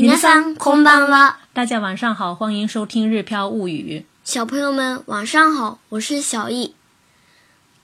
皆さんこんばんは。大家晚上好，欢迎收听《日飘物语》。小朋友们晚上好，我是小易。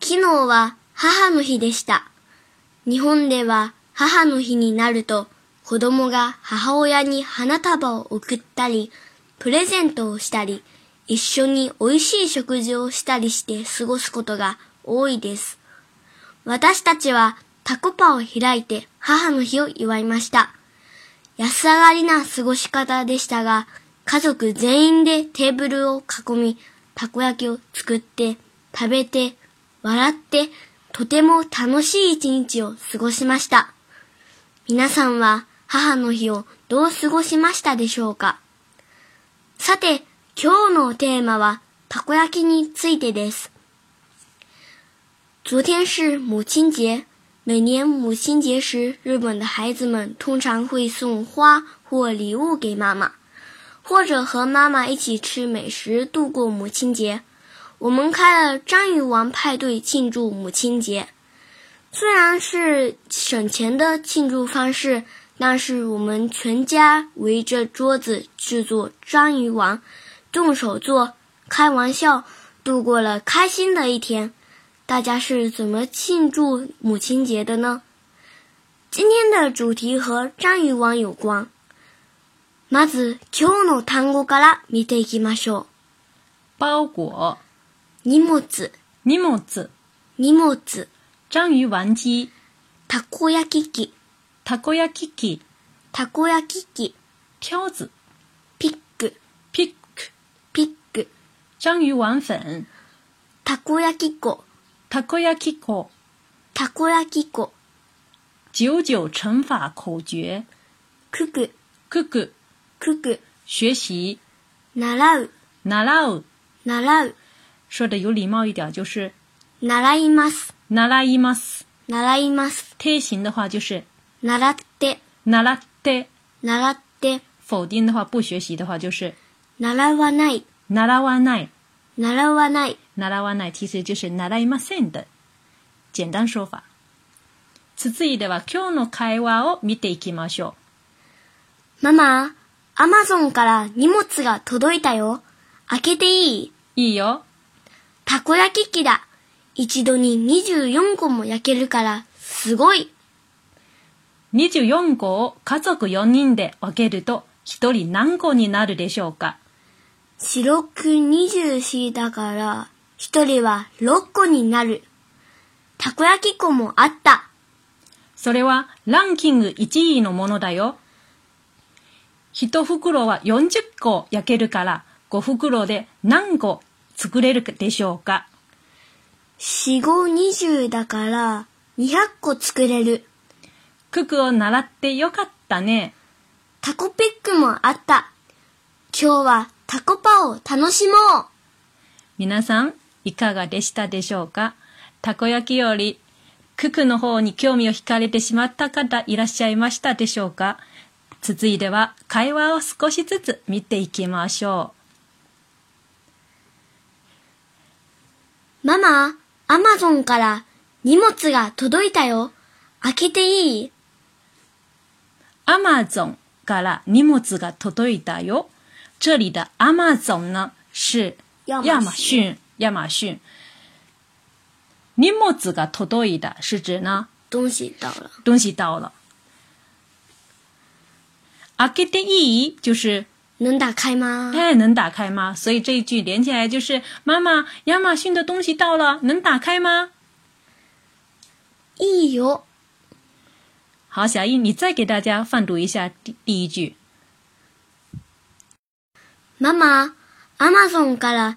昨日は母の日でした。日本では母の日になると子供が母親に花束を贈ったり、プレゼントをしたり、一緒に美味しい食事をしたりして過ごすことが多いです。私たちはタコパを開いて母の日を祝いました。安上がりな過ごし方でしたが、家族全員でテーブルを囲み、たこ焼きを作って、食べて、笑って、とても楽しい一日を過ごしました。皆さんは母の日をどう過ごしましたでしょうかさて、今日のテーマはたこ焼きについてです。昨天是母亲节。每年母亲节时，日本的孩子们通常会送花或礼物给妈妈，或者和妈妈一起吃美食度过母亲节。我们开了章鱼王派对庆祝母亲节，虽然是省钱的庆祝方式，但是我们全家围着桌子制作章鱼王，动手做，开玩笑，度过了开心的一天。大家是怎么庆祝母亲节的呢？今天的主题和章鱼丸有关。まず今日の単語から見ていきましょう。包裹、荷物、荷物、荷物、章鱼丸机、タコ焼き機、タコ焼き機、タコ焼き機、挑子、ピック、ピック、ピック、章鱼丸粉、タコ焼き粉。たこ焼きコ。焼き九九乘法口诀。くく。くく。くく。学习。習う。習う。習う。说的有礼貌一点就是。習います。習います。習います。贴形的话就是。習って。習って。習って。否定的话不学习的话就是。習わない。習わない。習わない。習わない其实就是習いません的简单说法。続いては今日の会話を見ていきましょう。ママ、アマゾンから荷物が届いたよ。開けていいいいよ。たこ焼き器だ。一度に24個も焼けるから、すごい。24個を家族4人で分けると、1人何個になるでしょうか白く24だから、一人は六個になる。たこ焼き粉もあった。それはランキング1位のものだよ。一袋は40個焼けるから、5袋で何個作れるでしょうか四五二十だから200個作れる。九九を習ってよかったね。タコピックもあった。今日はタコパを楽しもう。皆さん、いかがでしたでしょうかたこ焼きより九九の方に興味を惹かれてしまった方いらっしゃいましたでしょうか続いては会話を少しずつ見ていきましょう。ママ、アマゾンから荷物が届いたよ。開けていいアマゾンから荷物が届いたよ。这里的アマゾン呢是亚马逊。亚马逊，你么资格拖到一的？是指呢？东西到了。东西到了。啊，给的意义就是能打开吗？哎，能打开吗？所以这一句连起来就是：妈妈，亚马逊的东西到了，能打开吗？咦哟！好，小易，你再给大家放读一下第第一句。妈妈，亚马逊から。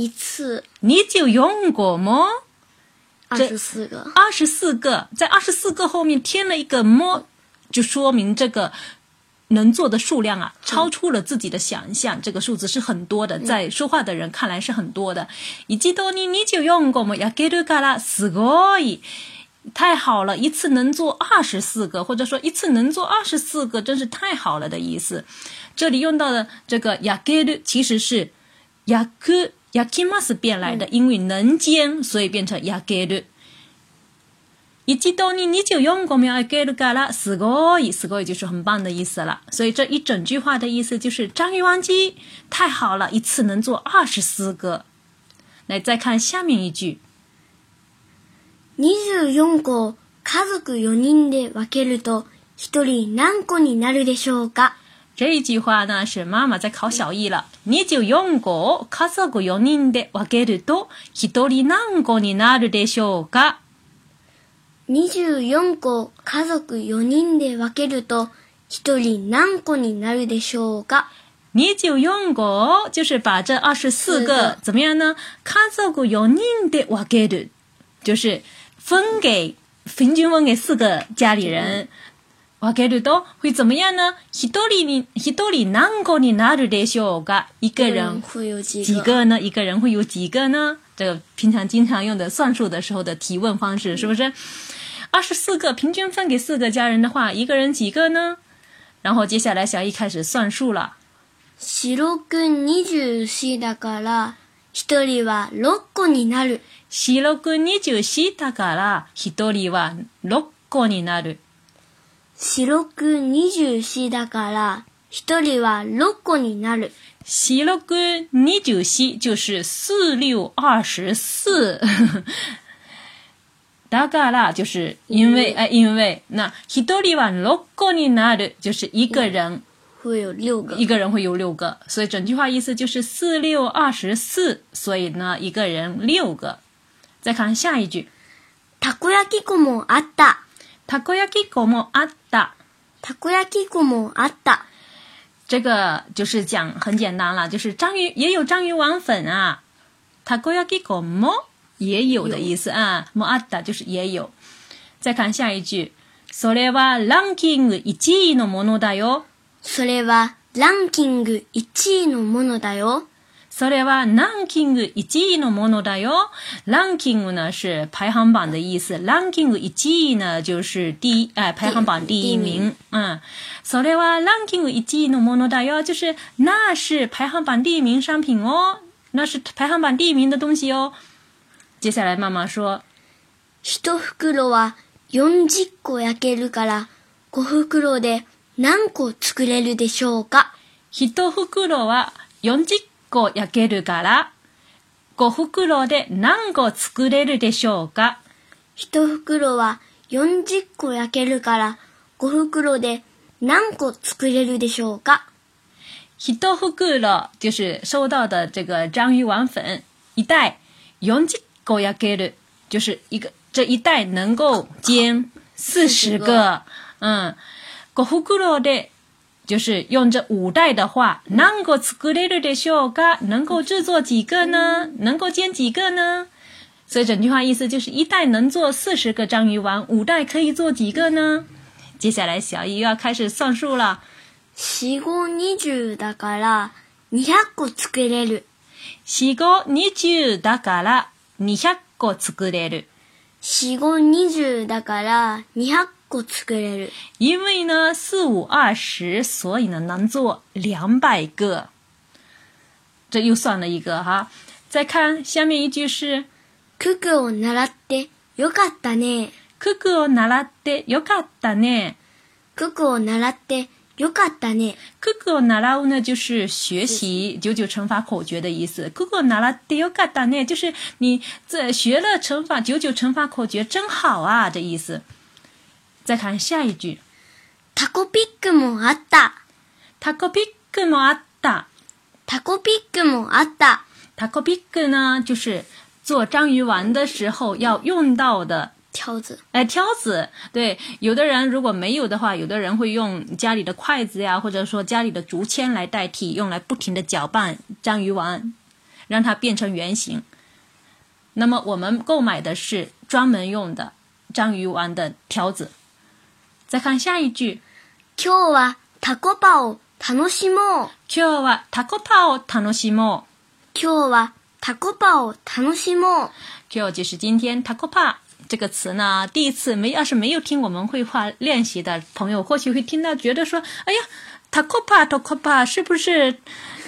一次你就用过么？二十四个，二十四个，在二十四个后面添了一个么，就说明这个能做的数量啊，超出了自己的想象。这个数字是很多的，在说话的人看来是很多的。一季多你你就用过么？雅盖鲁盖拉四个，太好了！一次能做二十四个，或者说一次能做二十四个，真是太好了的意思。这里用到的这个雅盖鲁其实是雅克。亚基玛是变来的，因为能煎，所以变成 e 盖鲁。一见到你，你就用过秒亚盖鲁嘎啦，四个，四个就是很棒的意思了。所以这一整句话的意思就是：章鱼王机太好了，一次能做二十四个。来，再看下面一句。二十四個家族四人で分けると一人何個になるでしょうか？这一句话呢是妈妈在考小一了。24個を家族4人で分けると、一人何個になるでしょうか ?24 個家族4人で分けると、一人何個になるでしょうか24個就是把这24个怎么样呢？家族4人で分ける，就是分给平均分给四个家里人。哇，概る多会怎么样呢？一多里，一多個两个里拿着的学个一个人，会有几个？呢？一个人会有几个呢？这个平常经常用的算数的时候的提问方式是不是？二十四个平均分给四个家人的话，一个人几个呢？然后接下来小易开始算数了。四六二十四，だから一人は六個になる。四六二十四，だから一人は六個になる。四六二十四だから、一人は六個になる。四六二十四就是四六二十四。だから就是因为哎、嗯，因为那一人は六個になる就是一个人会有六个，一个人会有六个，所以整句话意思就是四六二十四，所以呢一个人六个。再看下一句，たこ焼き粉もあった。たこ焼き粉もあった。たこ焼き粉もあった。这个就是讲很简单了，就是章鱼也有章鱼丸粉啊，たこ焼き粉も也有的意思啊，もあった就是也有。再看下一句，それはランキング1位のものだよ。それはランキング1位のものだよ。それはランキング1位のものだよ。ランキング呢是排行榜的意思。ランキング1位呢就是第一，哎，排行榜第一名。それはランキング1位のものだよ，就是那是排行榜第一名商品哦，那是排行榜第一名的东西哦。接下来妈妈说，一袋は40個焼けるから5袋で何個作れるでしょうか。一袋は40 1個焼けるから、5袋で何個作れるでしょうか1袋は40個焼けるから5袋で何個作れるでしょうか一袋就是收到的这个章鱼丸粉一袋40個焼ける就是一个这一袋能够煎40个。5袋で就是用这五代的话，能够制作几个呢？能够煎几个呢？所以整句话意思就是，一代能做四十个章鱼丸，五代可以做几个呢？接下来小姨又要开始算数了。四個二十だから，二百個作れる。四個二十だから，二百個作れる。四個二十だから，二百。因为呢，四五二十，所以呢，能做两百个。这又算了一个哈。再看下面一句是：くくを習ってよかったね。くくを習ってよかったね。くくを習ってよかったね。くくを習う呢，就是学习九九乘法口诀的意思。くくを習ってよかったね，就是你这学了乘法九九乘法口诀真好啊，这意思。再看下一句，タコピックもあった。taco コピックもあった。タコピックもあった。タコピッ k 呢，就是做章鱼丸的时候要用到的条子。哎，条子。对，有的人如果没有的话，有的人会用家里的筷子呀，或者说家里的竹签来代替，用来不停的搅拌章鱼丸，让它变成圆形。那么我们购买的是专门用的章鱼丸的条子。再看下一句，今日はタコパを楽しもう。今日はタコパを楽しもう。今日はタコパを楽しもう。就就是今天タコパ这个词呢，第一次没要是没有听我们绘画练习的朋友，或许会听到觉得说，哎呀，タコパタコパ是不是，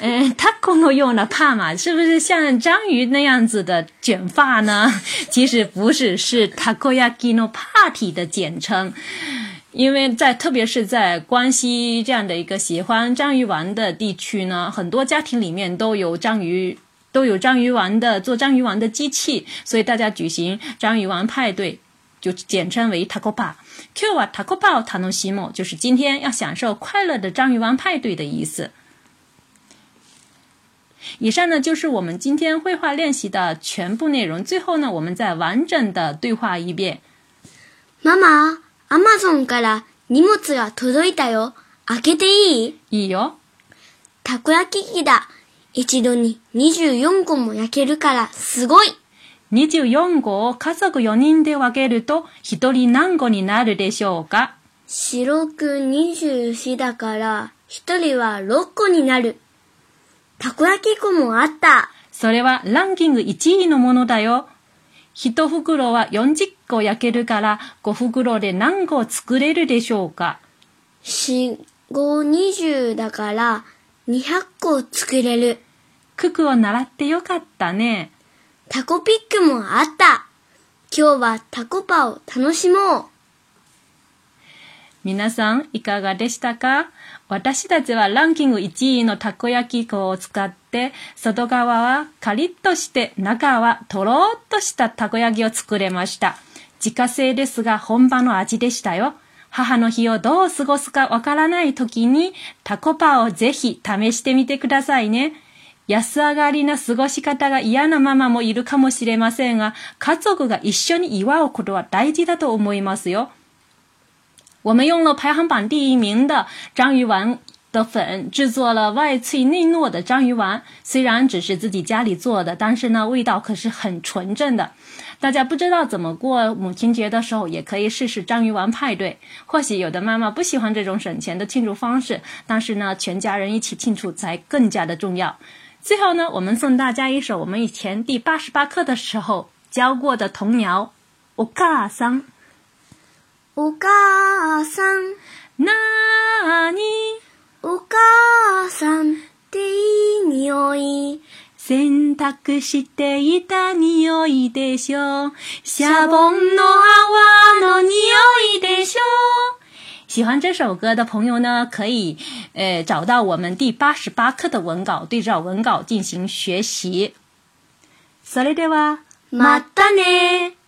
嗯，タコ诺用的帕嘛，是不是像章鱼那样子的卷发呢？其实不是，是タコヤキノパーティ的简称。因为在特别是在关西这样的一个喜欢章鱼丸的地区呢，很多家庭里面都有章鱼都有章鱼丸的做章鱼丸的机器，所以大家举行章鱼丸派对，就简称为 t a k o p a Q 啊 t a k o p a tanoshimo 就是今天要享受快乐的章鱼丸派对的意思。以上呢就是我们今天绘画练习的全部内容。最后呢，我们再完整的对话一遍。妈妈。アマゾンから荷物が届いたよ。開けていいいいよ。たこ焼き器だ。一度に24個も焼けるからすごい。24個を家族4人で分けると1人何個になるでしょうか白く二十四だから1人は6個になる。たこ焼き粉もあった。それはランキング1位のものだよ。一袋は40個焼けるから5袋で何個作れるでしょうか四五二十だから200個作れる。九九を習ってよかったね。タコピックもあった。今日はタコパを楽しもう。皆さんいかがでしたか私たちはランキング1位のたこ焼き粉を使って、外側はカリッとして、中はとろーっとしたたこ焼きを作れました。自家製ですが本場の味でしたよ。母の日をどう過ごすかわからない時に、タコパをぜひ試してみてくださいね。安上がりな過ごし方が嫌なママもいるかもしれませんが、家族が一緒に祝うことは大事だと思いますよ。我们用了排行榜第一名的章鱼丸的粉，制作了外脆内糯的章鱼丸。虽然只是自己家里做的，但是呢，味道可是很纯正的。大家不知道怎么过母亲节的时候，也可以试试章鱼丸派对。或许有的妈妈不喜欢这种省钱的庆祝方式，但是呢，全家人一起庆祝才更加的重要。最后呢，我们送大家一首我们以前第八十八课的时候教过的童谣：我嘎桑。お母さん、何？お母さんって匂い、洗濯していた匂いでしょ。シャボンの泡の匂いでしょ。喜欢这首歌的朋友呢，可以呃找到我们第八十八课的文稿，对照文稿进行学习。それでは、またね。